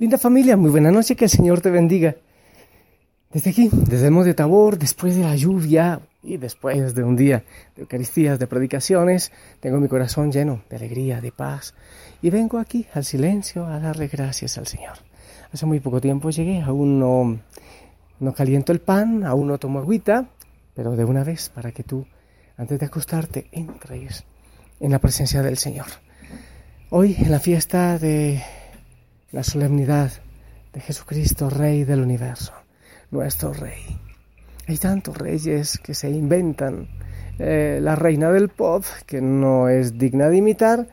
Linda familia, muy buena noche, que el Señor te bendiga. Desde aquí, desde el Monte Tabor, después de la lluvia y después de un día de Eucaristías, de predicaciones, tengo mi corazón lleno de alegría, de paz. Y vengo aquí al silencio a darle gracias al Señor. Hace muy poco tiempo llegué, aún no, no caliento el pan, aún no tomo agüita, pero de una vez para que tú, antes de acostarte, entres en la presencia del Señor. Hoy, en la fiesta de la solemnidad de Jesucristo, Rey del universo, nuestro Rey. Hay tantos reyes que se inventan. Eh, la reina del pop, que no es digna de imitar.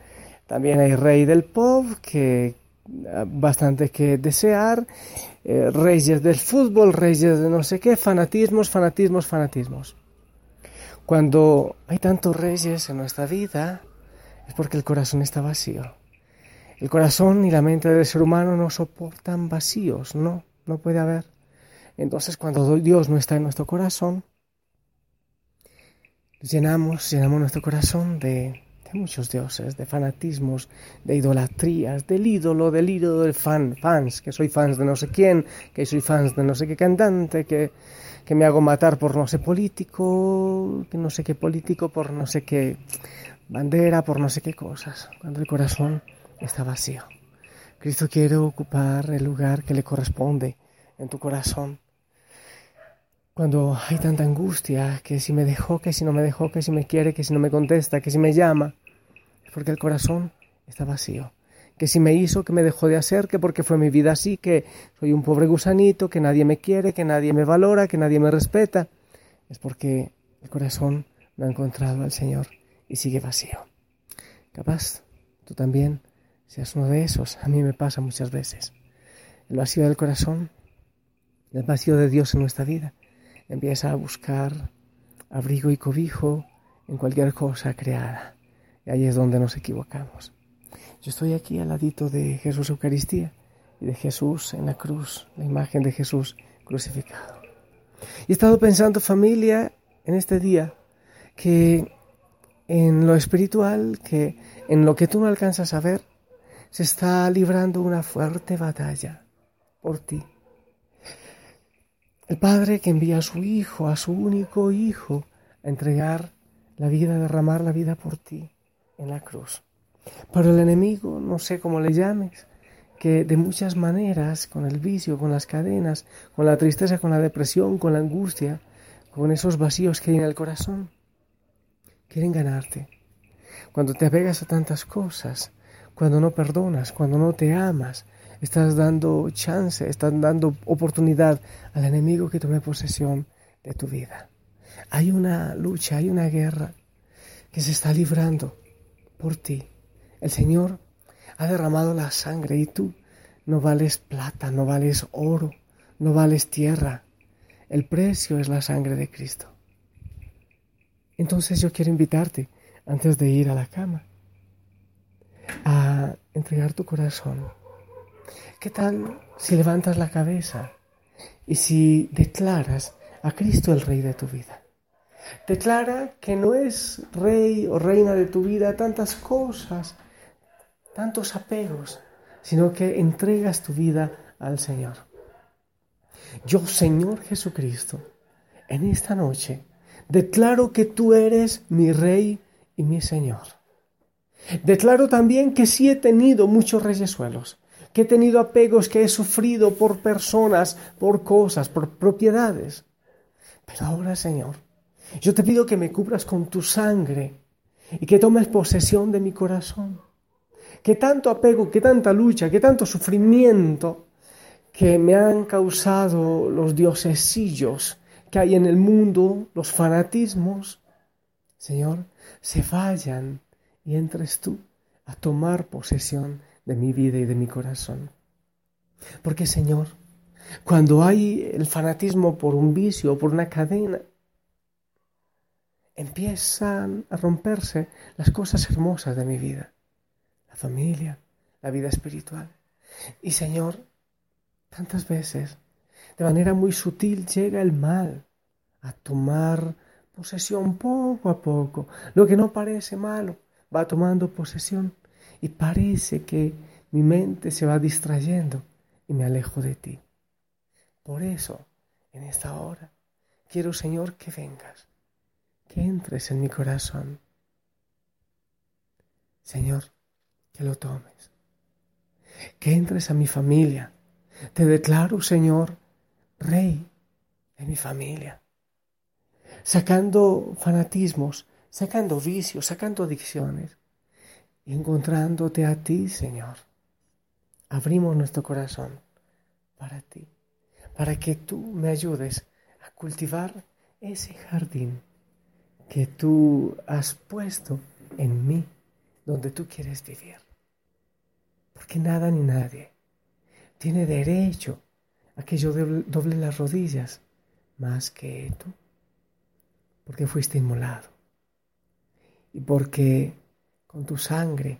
También hay rey del pop, que ah, bastante que desear. Eh, reyes del fútbol, reyes de no sé qué, fanatismos, fanatismos, fanatismos. Cuando hay tantos reyes en nuestra vida, es porque el corazón está vacío. El corazón y la mente del ser humano no soportan vacíos, no, no puede haber. Entonces cuando Dios no está en nuestro corazón, llenamos, llenamos nuestro corazón de, de muchos dioses, de fanatismos, de idolatrías, del ídolo, del ídolo del fan, fans, que soy fans de no sé quién, que soy fans de no sé qué cantante, que, que me hago matar por no sé político, que no sé qué político, por no sé qué bandera, por no sé qué cosas, cuando el corazón está vacío. Cristo quiere ocupar el lugar que le corresponde en tu corazón. Cuando hay tanta angustia, que si me dejó, que si no me dejó, que si me quiere, que si no me contesta, que si me llama, es porque el corazón está vacío. Que si me hizo, que me dejó de hacer, que porque fue mi vida así, que soy un pobre gusanito, que nadie me quiere, que nadie me valora, que nadie me respeta, es porque el corazón no ha encontrado al Señor y sigue vacío. Capaz, tú también seas uno de esos. A mí me pasa muchas veces. El vacío del corazón, el vacío de Dios en nuestra vida, empieza a buscar abrigo y cobijo en cualquier cosa creada. Y ahí es donde nos equivocamos. Yo estoy aquí al ladito de Jesús Eucaristía y de Jesús en la cruz, la imagen de Jesús crucificado. Y he estado pensando, familia, en este día, que en lo espiritual, que en lo que tú no alcanzas a ver, se está librando una fuerte batalla por ti. El Padre que envía a su Hijo, a su único Hijo, a entregar la vida, a derramar la vida por ti en la cruz. Pero el enemigo, no sé cómo le llames, que de muchas maneras, con el vicio, con las cadenas, con la tristeza, con la depresión, con la angustia, con esos vacíos que hay en el corazón, quieren ganarte. Cuando te apegas a tantas cosas, cuando no perdonas, cuando no te amas, estás dando chance, estás dando oportunidad al enemigo que tome posesión de tu vida. Hay una lucha, hay una guerra que se está librando por ti. El Señor ha derramado la sangre y tú no vales plata, no vales oro, no vales tierra. El precio es la sangre de Cristo. Entonces yo quiero invitarte, antes de ir a la cama, a entregar tu corazón. ¿Qué tal si levantas la cabeza y si declaras a Cristo el Rey de tu vida? Declara que no es rey o reina de tu vida tantas cosas, tantos apegos, sino que entregas tu vida al Señor. Yo, Señor Jesucristo, en esta noche declaro que tú eres mi Rey y mi Señor. Declaro también que sí he tenido muchos reyesuelos, que he tenido apegos, que he sufrido por personas, por cosas, por propiedades. Pero ahora, Señor, yo te pido que me cubras con tu sangre y que tomes posesión de mi corazón. Que tanto apego, que tanta lucha, que tanto sufrimiento, que me han causado los diosesillos que hay en el mundo, los fanatismos, Señor, se vayan y entres tú a tomar posesión de mi vida y de mi corazón. Porque, Señor, cuando hay el fanatismo por un vicio o por una cadena, empiezan a romperse las cosas hermosas de mi vida, la familia, la vida espiritual. Y Señor, tantas veces, de manera muy sutil, llega el mal a tomar posesión poco a poco. Lo que no parece malo va tomando posesión y parece que mi mente se va distrayendo y me alejo de ti. Por eso, en esta hora, quiero, Señor, que vengas que entres en mi corazón. Señor, que lo tomes. Que entres a mi familia. Te declaro, Señor, Rey de mi familia. Sacando fanatismos, sacando vicios, sacando adicciones. Encontrándote a ti, Señor. Abrimos nuestro corazón para ti, para que tú me ayudes a cultivar ese jardín que tú has puesto en mí, donde tú quieres vivir. Porque nada ni nadie tiene derecho a que yo doble las rodillas más que tú, porque fuiste inmolado y porque con tu sangre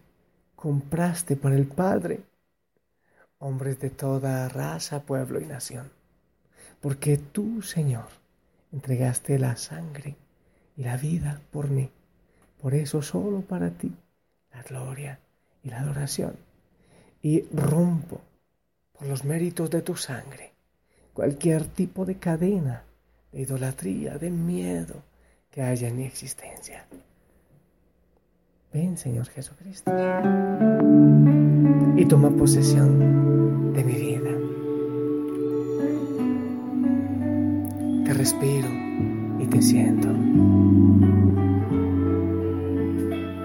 compraste para el Padre hombres de toda raza, pueblo y nación, porque tú, Señor, entregaste la sangre y la vida por mí. Por eso solo para ti la gloria y la adoración. Y rompo por los méritos de tu sangre cualquier tipo de cadena, de idolatría, de miedo que haya en mi existencia. Ven, Señor Jesucristo, y toma posesión de mi vida. Te respiro y te siento.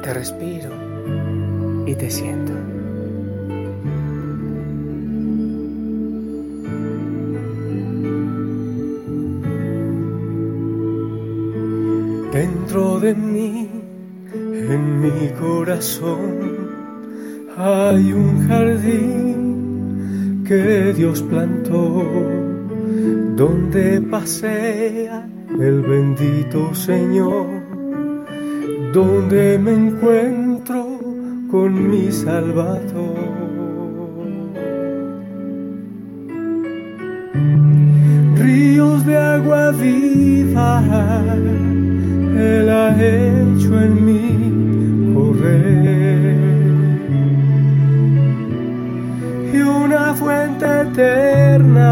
Te respiro y te siento. Dentro de mí, en mi corazón, hay un jardín que Dios plantó, donde pasea el bendito Señor donde me encuentro con mi Salvador. Ríos de agua viva, Él ha hecho en mí Y una fuente eterna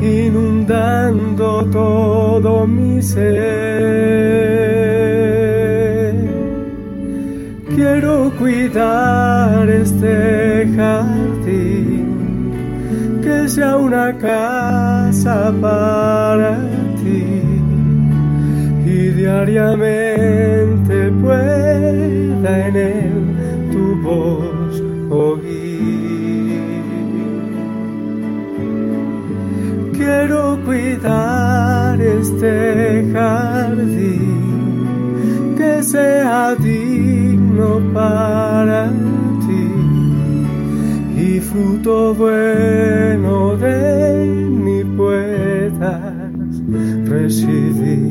inundando todo mi ser. quiero cuidar este jardín, que sea una casa para ti y diariamente pueda en él tu voz oír. Quiero cuidar este jardín, que sea digno para ti y fruto bueno de mi puedas recibir.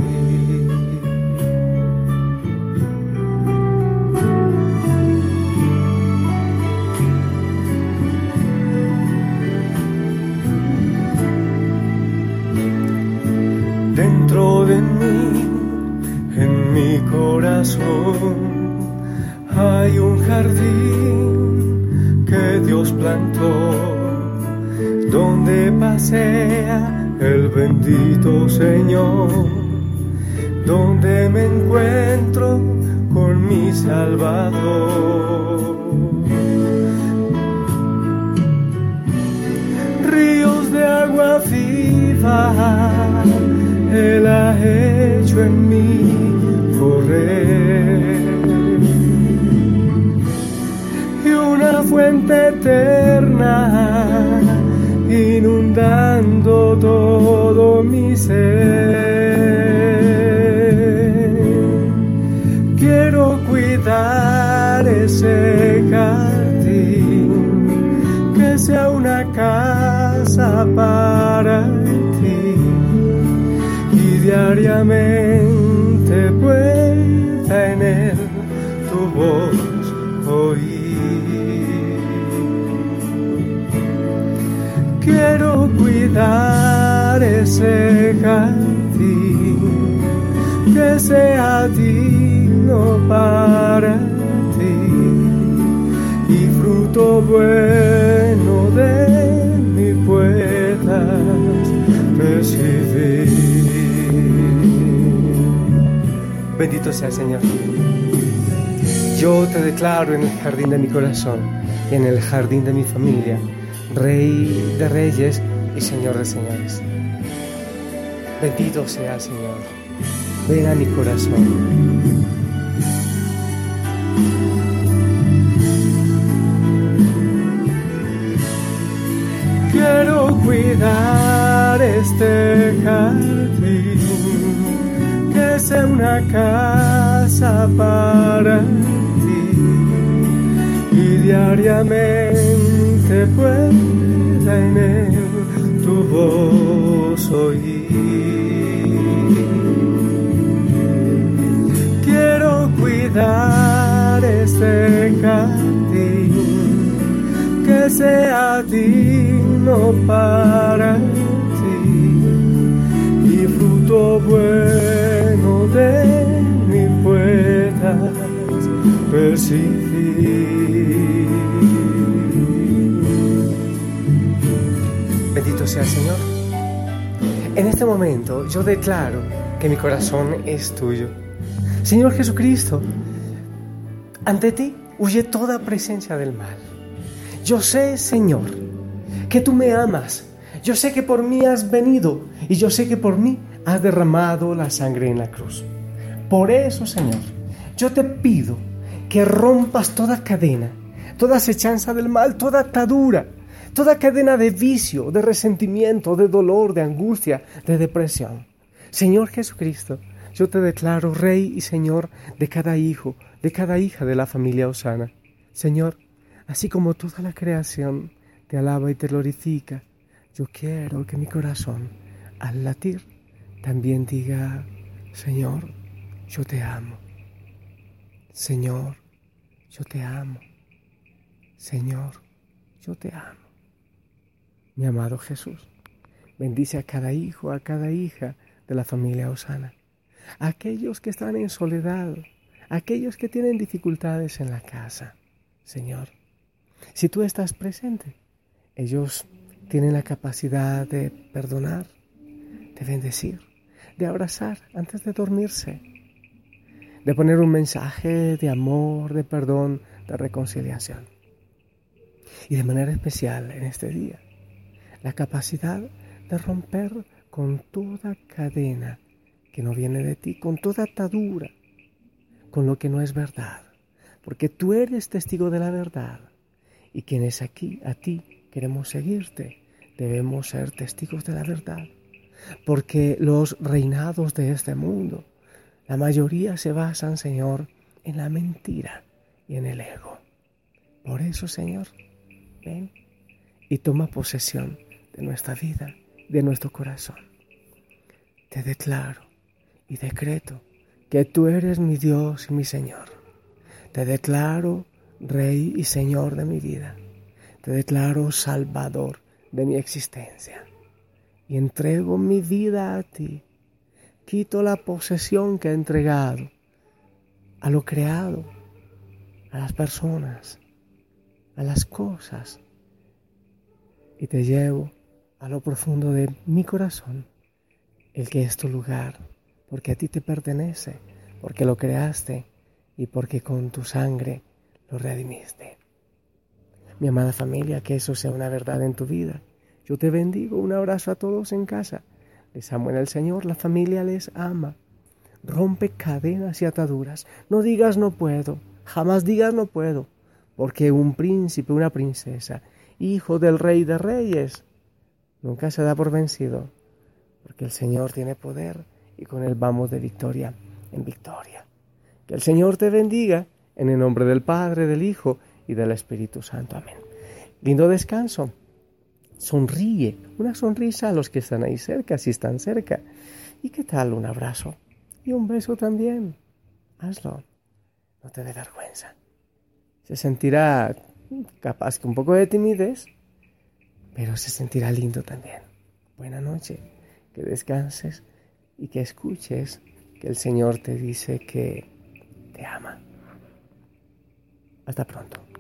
Hay un jardín que Dios plantó donde pasea el bendito Señor, donde me encuentro con mi Salvador. Ríos de agua viva, Él ha hecho en mí eterna entregando todo mi ser. Quiero cuidar ese jardín, que sea una casa para ti y diariamente pueda en él tu voz cuidar ese jardín que sea digno para ti y fruto bueno de mi puedas recibir. Bendito sea el Señor. Yo te declaro en el jardín de mi corazón y en el jardín de mi familia Rey de reyes y Señor de señores. Bendito sea Señor. Ven a mi corazón. Quiero cuidar este jardín, que sea una casa para ti y diariamente pueda en él tu voz oír. Quiero cuidar este jardín que sea digno para ti y fruto bueno de mi puedas percibir. Señor. En este momento yo declaro que mi corazón es tuyo. Señor Jesucristo, ante ti huye toda presencia del mal. Yo sé, Señor, que tú me amas. Yo sé que por mí has venido y yo sé que por mí has derramado la sangre en la cruz. Por eso, Señor, yo te pido que rompas toda cadena, toda acechanza del mal, toda atadura toda cadena de vicio, de resentimiento, de dolor, de angustia, de depresión. Señor Jesucristo, yo te declaro Rey y Señor de cada hijo, de cada hija de la familia Osana. Señor, así como toda la creación te alaba y te glorifica, yo quiero que mi corazón, al latir, también diga, Señor, yo te amo. Señor, yo te amo. Señor, yo te amo mi amado Jesús. Bendice a cada hijo, a cada hija de la familia Osana, a aquellos que están en soledad, a aquellos que tienen dificultades en la casa. Señor, si tú estás presente, ellos tienen la capacidad de perdonar, de bendecir, de abrazar antes de dormirse, de poner un mensaje de amor, de perdón, de reconciliación. Y de manera especial en este día, la capacidad de romper con toda cadena que no viene de ti, con toda atadura, con lo que no es verdad, porque tú eres testigo de la verdad. Y quienes aquí a ti queremos seguirte, debemos ser testigos de la verdad, porque los reinados de este mundo, la mayoría se basan, Señor, en la mentira y en el ego. Por eso, Señor, ven y toma posesión de nuestra vida, de nuestro corazón. Te declaro y decreto que tú eres mi Dios y mi Señor. Te declaro Rey y Señor de mi vida. Te declaro Salvador de mi existencia. Y entrego mi vida a ti. Quito la posesión que he entregado a lo creado, a las personas, a las cosas. Y te llevo a lo profundo de mi corazón el que es tu lugar, porque a ti te pertenece, porque lo creaste y porque con tu sangre lo redimiste. Mi amada familia, que eso sea una verdad en tu vida. Yo te bendigo, un abrazo a todos en casa. Les amo en el Señor, la familia les ama. Rompe cadenas y ataduras. No digas no puedo, jamás digas no puedo, porque un príncipe, una princesa, hijo del rey de reyes, nunca se da por vencido, porque el Señor tiene poder y con Él vamos de victoria en victoria. Que el Señor te bendiga en el nombre del Padre, del Hijo y del Espíritu Santo. Amén. Lindo descanso. Sonríe, una sonrisa a los que están ahí cerca, si están cerca. ¿Y qué tal un abrazo? Y un beso también. Hazlo. No te dé vergüenza. Se sentirá capaz que un poco de timidez, pero se sentirá lindo también. Buena noche, que descanses y que escuches que el Señor te dice que te ama. Hasta pronto.